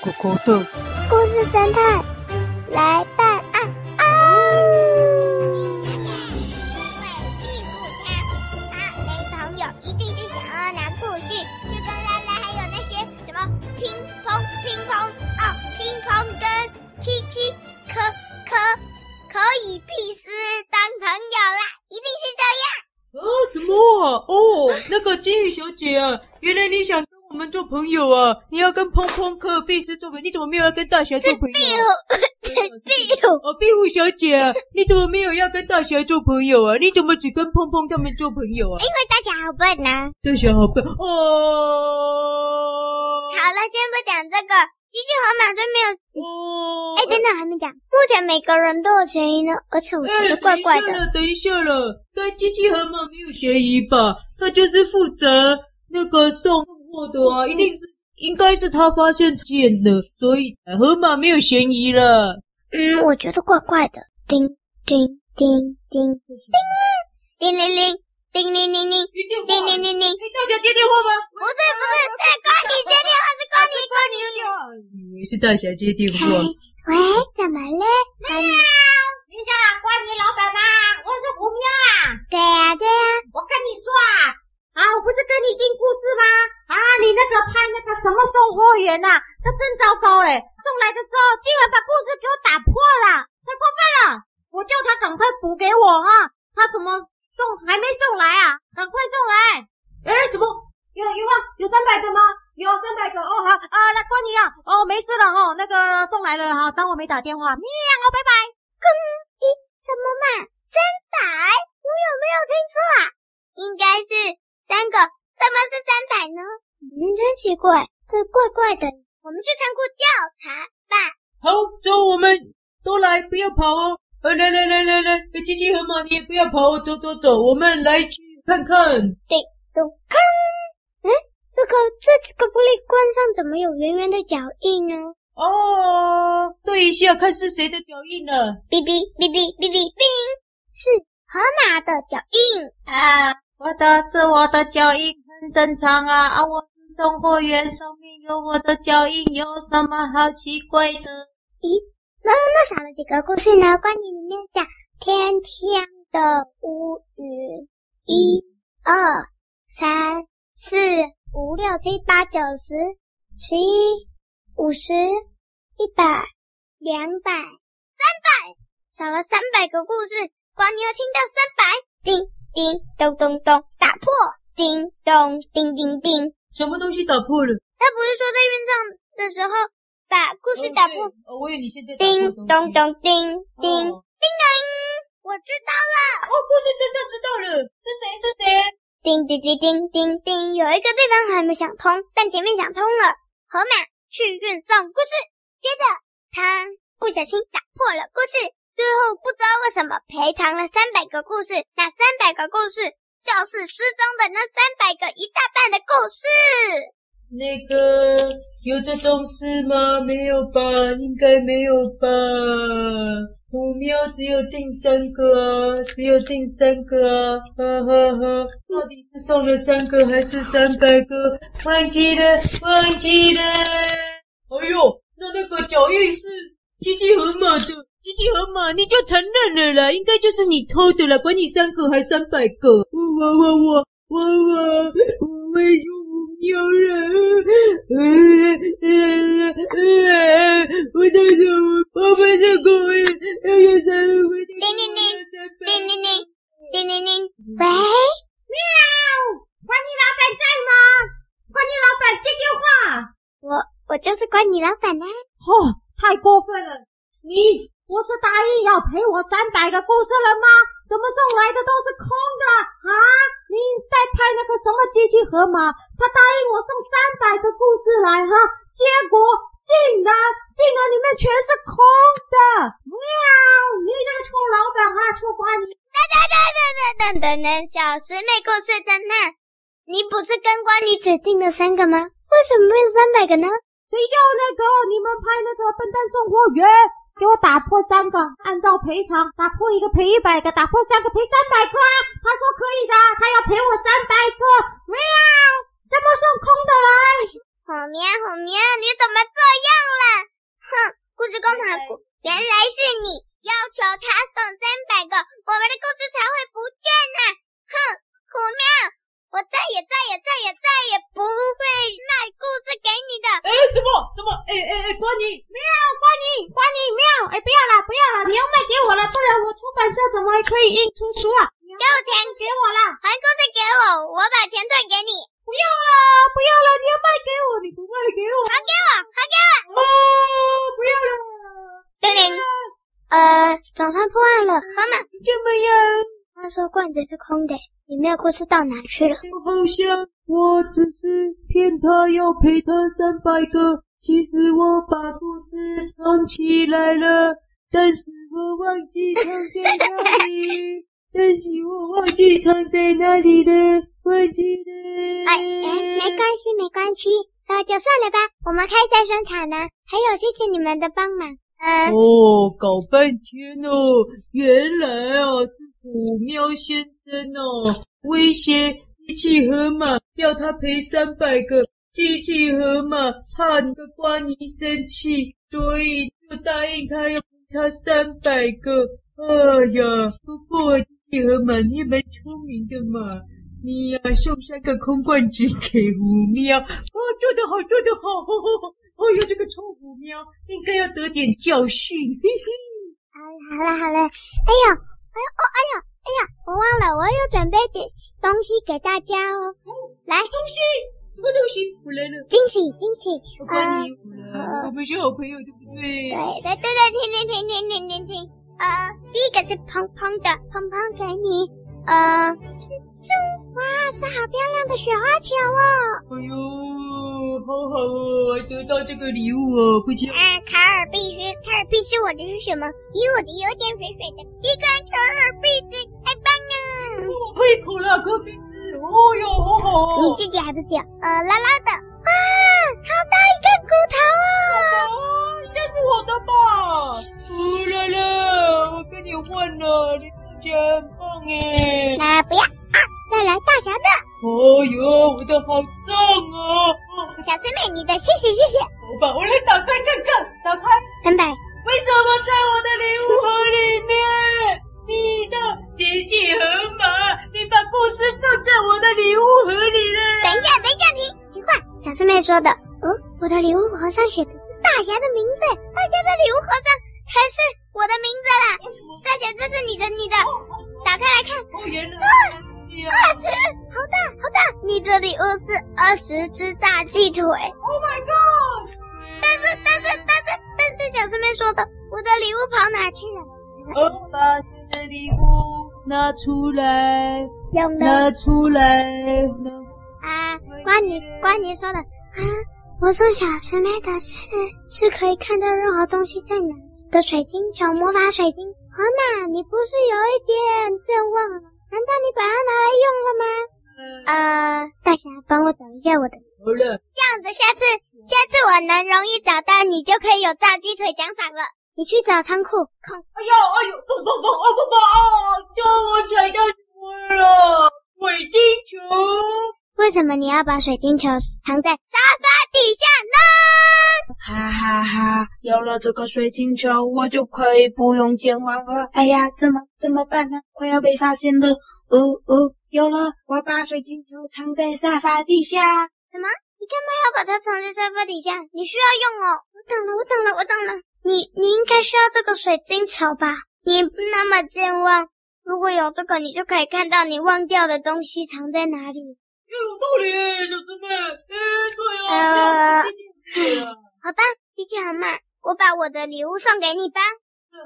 狗狗的故事侦探来办案啊！因为壁虎他他没朋友，一定是想要拿故事去跟拉拉还有那些什么乒乓乒乓哦，乒乓跟七七可可可以彼此当朋友啦，一定是这样。啊，什么啊？哦，那个金鱼小姐啊，原来你想。我们做朋友啊！你要跟砰砰克比斯做朋友，你怎么没有要跟大侠做朋友？壁虎，壁虎哦，壁虎小姐啊，你怎么没有要跟大侠做朋友啊？你怎么只跟砰砰他们做朋友啊？因为大侠好笨呐、啊！大侠好笨哦。好了，先不讲这个，机器河马就没有哦。哎，等等，还没讲。目前每个人都有嫌疑呢，而且我觉得怪怪的。等一下了，等一下了，该机器河马没有嫌疑吧？他就是负责那个送。货的啊，一定是，应该是他发现剑的，所以河马没有嫌疑了。嗯，我觉得怪怪的。叮叮叮叮叮叮铃铃，叮铃铃铃，叮铃铃铃。大侠接电话吗？不是不是，是关你接电话，是关你关你。以为是大侠接电话。喂，怎么了？喵，你叫关你老板吗？我是胡喵啊。对呀对呀，我跟你说啊。啊，我不是跟你订故事吗？啊，你那个拍那个什么送货员呐、啊，他真糟糕诶，送来的时候竟然把故事给我打破了，太过分了！我叫他赶快补给我啊，他怎么送还没送来啊？赶快送来！哎，什么？有有吗？有三百个吗？有三百个哦，好啊，来关你啊，哦，没事了哦，那个送来了哈，当我没打电话，喵，拜拜。哼，咦，什么嘛？三百？我有没有听错啊？应该是。三个，怎么是三百呢？嗯，真奇怪，这怪怪的。我们去仓库调查吧。好，走，我们都来，不要跑哦。来来来来来，机器河马，你也不要跑哦，走走走，我们来去看看。对咚看，嗯，这个这个玻璃罐上怎么有圆圆的脚印呢？哦，对一下，看是谁的脚印呢？哔哔哔哔哔哔哔，是河马的脚印啊。我的是我的脚印很正常啊啊！我是送货员，上面有我的脚印，有什么好奇怪的？咦，那那少了几个故事呢？关于里面讲天天的乌云，一、二、三、四、五、六、七、八、九、十、十一、五十、一百、两百、三百，少了三百个故事，光你要听到三百，叮。叮咚咚咚，打破！叮咚叮叮叮，什么东西打破了？他不是说在运动的时候把故事打破？哦，我以为你现在叮咚咚叮叮叮咚，我知道了。哦，故事真的知道了，是谁？是谁？叮叮叮叮叮叮，有一个地方还没想通，但前面想通了。河马去运送故事，接着他不小心打破了故事。最后不知道为什么赔偿了三百个故事，那三百个故事就是失踪的那三百个一大半的故事。那个有这种事吗？没有吧，应该没有吧。虎喵只有订三个，只有订三个，哈哈哈。到底是送了三个还是三百个？忘记了，忘记了。哎呦，那那个脚印是机器河马的。机器河马，你就承认了啦，应该就是你偷的了，管你三个还三百个，我我我我我我我没有喵人，呃呃呃，我在说我我们的狗也要三个，叮铃铃，喂，喵，关你老板在吗？关你老板接电话，我我就是关你老板呢，哦，太过分了，你。不是答应要赔我三百个故事了吗？怎么送来的都是空的啊？你在拍那个什么机器盒吗？他答应我送三百个故事来哈，结果竟然竟然里面全是空的！喵，你这个臭老板啊，臭瓜你等等等等等等等，小师妹故事侦探，你不是跟瓜你指订了三个吗？为什么是三百个呢？谁叫那个你们拍那个笨蛋送货员？给我打破三个，按照赔偿，打破一个赔一百个，打破三个赔三百个啊！他说可以的，他要赔我三百个。喵，怎么送空的来？我虎喵虎喵，你怎么这样了？哼，故事工厂股，原来是你要求他送三百个，我们的故事才会不见呢。哼，虎喵，我再也再也再也再也不会卖故事给你的。哎，什么什么？哎哎哎，关你喵，关你关你喵！哎，不要了不要了，你要卖给我了，不然我出版社怎么还可以印出书啊？给我钱，给我了，还故事给我，我把钱退给你。不要了，不要了，你要卖给我，你不卖给我，还给我，还给我。哦，不要了。叮铃，呃，总算破案了，河马怎么样？他说罐子是空的，里面的故事到哪去了？我好像我只是骗他要赔他三百个，其实我把故事藏起来了，但是我忘记藏在哪里。但是我忘记藏在哪里了，忘记了。哎哎，没关系，没关系，那就算了吧。我们开再生产呢，还有谢谢你们的帮忙。嗯，哦，搞半天哦，原来啊是虎喵先生哦，威胁机器河马要他赔三百个，机器河马怕那个瓜尼生气，所以就答应他要给他三百个。哎呀，不过。机器河马，你也蛮聪明的嘛！你呀、啊，送三个空罐子给虎喵，哦，做得好，做得好！哦哦哟，这个臭虎喵应该要得点教训。嘿嘿，好了好了好了，哎呀，哎呦哦，哎呀哎呀，我忘了，我有准备点东西给大家哦。哦来，东西什么东西？我来了，惊喜惊喜！我帮你我来了，我们是好朋友，对不对？对对对对，听听听听听听听。呃，第一个是蓬蓬的，蓬蓬给你。呃，是是，哇，是好漂亮的雪花球哦。哎呦，好好哦，还得到这个礼物哦，不错。啊，卡尔必须，卡尔必须我的是什么？因为我的有点水水的，一个卡尔必须，太棒了。哦，可以口了，可以吃。哦哟，好好哦。你自己还不行？呃，拉拉的。哇，好大一个骨头哦。这是我的吧？出来了，我跟你换了，你真棒哎！那不要啊，再来大侠的。哦哟，我的好重哦！小师妹，你的，谢谢谢谢。好吧，我来打开看看，打开。三百。为什么在我的礼物盒里面？你的机器河马，你把故事放在我的礼物盒里了。等一下，等一下，停，停话，小师妹说的。哦，我的礼物盒上写的是大侠的名字，大侠的礼物盒上才是我的名字啦。大侠，这是你的，你的，打开来看。啊，二十，好大，好大！你的礼物是二十只大鸡腿。Oh my god！但是，但是，但是，但是，小师妹说的，我的礼物跑哪去了？的礼物拿出来，拿出来。啊，关你，关你说的啊。我送小师妹的是是可以看到任何东西在哪的水晶球，魔法水晶。河马，你不是有一点健忘了？难道你把它拿来用了吗？呃，大侠，帮我找一下我的。好了，这样子，下次下次我能容易找到你，就可以有炸鸡腿奖赏了。你去找仓库。空。哎呦哎呦，不不不，哦不不啊！叫我踩到什么了？水晶球。为什么你要把水晶球藏在沙发底下呢？哈哈哈！有了这个水晶球，我就可以不用健忘了。哎呀，怎么怎么办呢？快要被发现了！哦哦，有了！我把水晶球藏在沙发底下。什么？你干嘛要把它藏在沙发底下？你需要用哦！我懂了，我懂了，我懂了。你你应该需要这个水晶球吧？你那么健忘，如果有这个，你就可以看到你忘掉的东西藏在哪里。有道理，小师妹。哎，对啊。呃，好吧，机器河马，我把我的礼物送给你吧。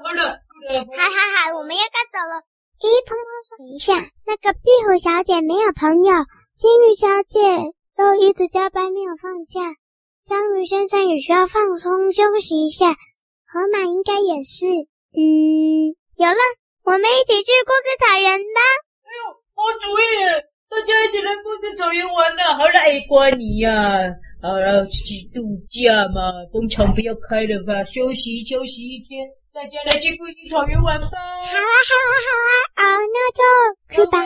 好的，好的。好好好，我们要该走了。咦，砰砰说，等一下，那个壁虎小姐没有朋友，金鱼小姐都一直加班没有放假，章鱼先生也需要放松休息一下，河马应该也是。嗯，有了，我们一起去故事草原吧。哎呦，好主意。大家一起来故事草原玩了，好了，哎，关你呀，好了，去度假嘛，工厂不要开了吧，休息休息一天，大家来去故事草原玩吧。好啊，好啊，好啊，啊，那就去吧。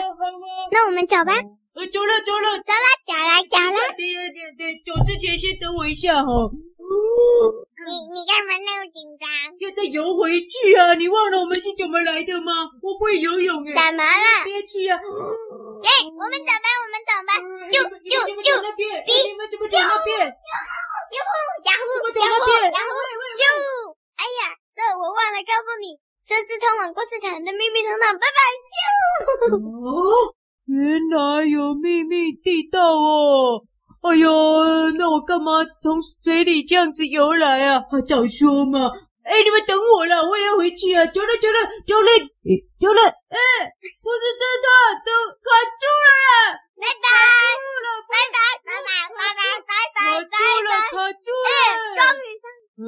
那我们走吧。呃，走了走了，走了走了走了。对对对对，走之前先等我一下哈。你你干嘛那么紧张？要再游回去啊！你忘了我们是怎么来的吗？我不会游泳哎。怎么了？憋气啊！哎，我们走吧，我们走吧。就就就那边，你们怎么走那边？呀呼呀呼呀呼呀呼！咻！哎呀，这我忘了告诉你，这是通往故事场的秘密通道。拜拜！咻！哦。原来有秘密地道哦！哎呦，那我干嘛从水里这样子游来啊？还早说嘛！哎，你们等我了，我也要回去啊！走了，走了，走了，哎，走了！哎，不是真的，都卡住了！拜拜！拜拜！拜拜！拜拜！拜拜！卡住了，卡住了！终于上。哎，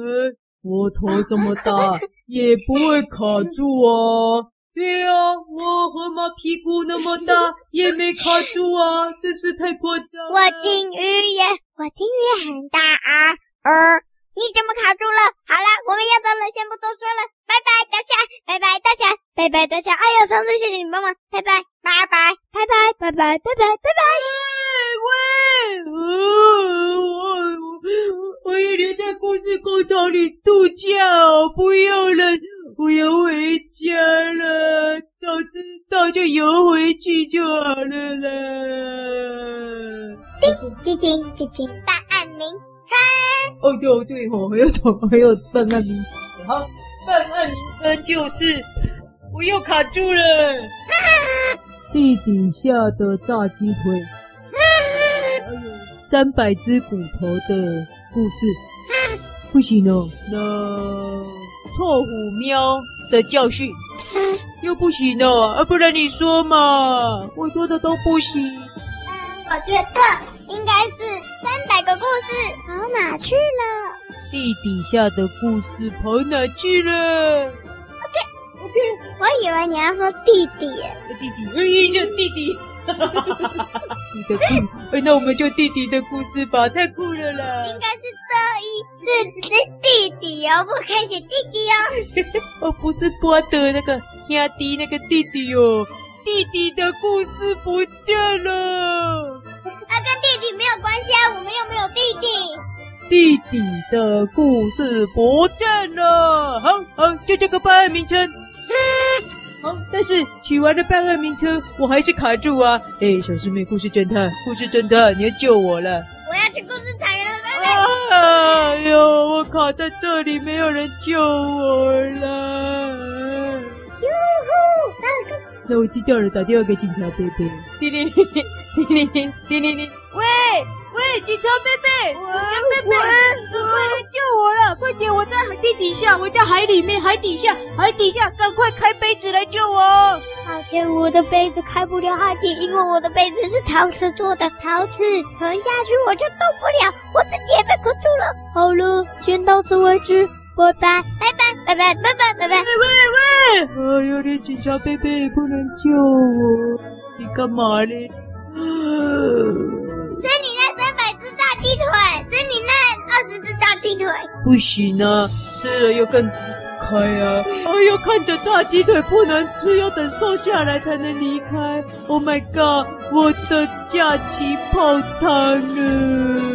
我头这么大，也不会卡住啊。对啊，我河马屁股那么大，也没卡住啊，真是太夸张了。我金鱼也，我金鱼也很大啊，呃，你怎么卡住了？好了，我们要走了，先不多说了，拜拜，大侠，拜拜，大侠，拜拜，大侠。哎呦，上次谢谢你帮忙，拜拜，拜拜，拜拜，拜拜，拜拜，拜拜。喂，我我要留在故事工厂里度假哦，不要了。我要回家了，早知道就游回去就好了啦。叮叮叮叮叮，办案名称。哦对哦对哦，还有什还有办案名称。好，办案名称就是我又卡住了。地底下的大鸡腿，还有三百只骨头的故事。不行哦，那。臭虎喵的教训又不行了啊！不然你说嘛，我说的都不行。嗯，我觉得应该是三百个故事跑哪去了？地底下的故事跑哪去了？OK OK，我以为你要说弟弟，弟弟，哎呀，弟弟。哈哈哈哈哈！你的故，那我们就弟弟的故事吧，太酷了啦！应该是这一是是弟弟哦，不可以写弟弟哦。哦，不是波德那个亚迪那个弟弟哦，弟弟的故事不见了。那跟弟弟没有关系啊，我们又没有弟弟。弟弟的故事不见了，好好，就这个办案名称。好，但是取完了办案名称，我还是卡住啊！哎，小师妹，故事侦探，故事侦探，你要救我了！我要去故事场了，哎呦，我卡在这里，没有人救我了！哟吼，那个，那我接掉了，打电话给警察贝贝。叮铃铃，叮铃铃，叮铃铃，喂。喂，警察贝贝，警察贝贝，快来救我了！快点，我在海地底下，我在海里面，海底下，海底下，赶快开杯子来救我！抱歉，我的杯子开不了海底，因为我的杯子是陶瓷做的，陶瓷沉下去我就动不了，我自己也被困住了。好了，先到此为止，拜拜，拜拜，拜拜，拜拜，拜拜。喂喂喂！哎呦，你警察贝贝不能救我，你干嘛呢？吃你那三百只大鸡腿，吃你那二十只大鸡腿，不行啊！吃了又更开啊！我要，看着大鸡腿不能吃，要等瘦下来才能离开。Oh my god，我的假期泡汤了。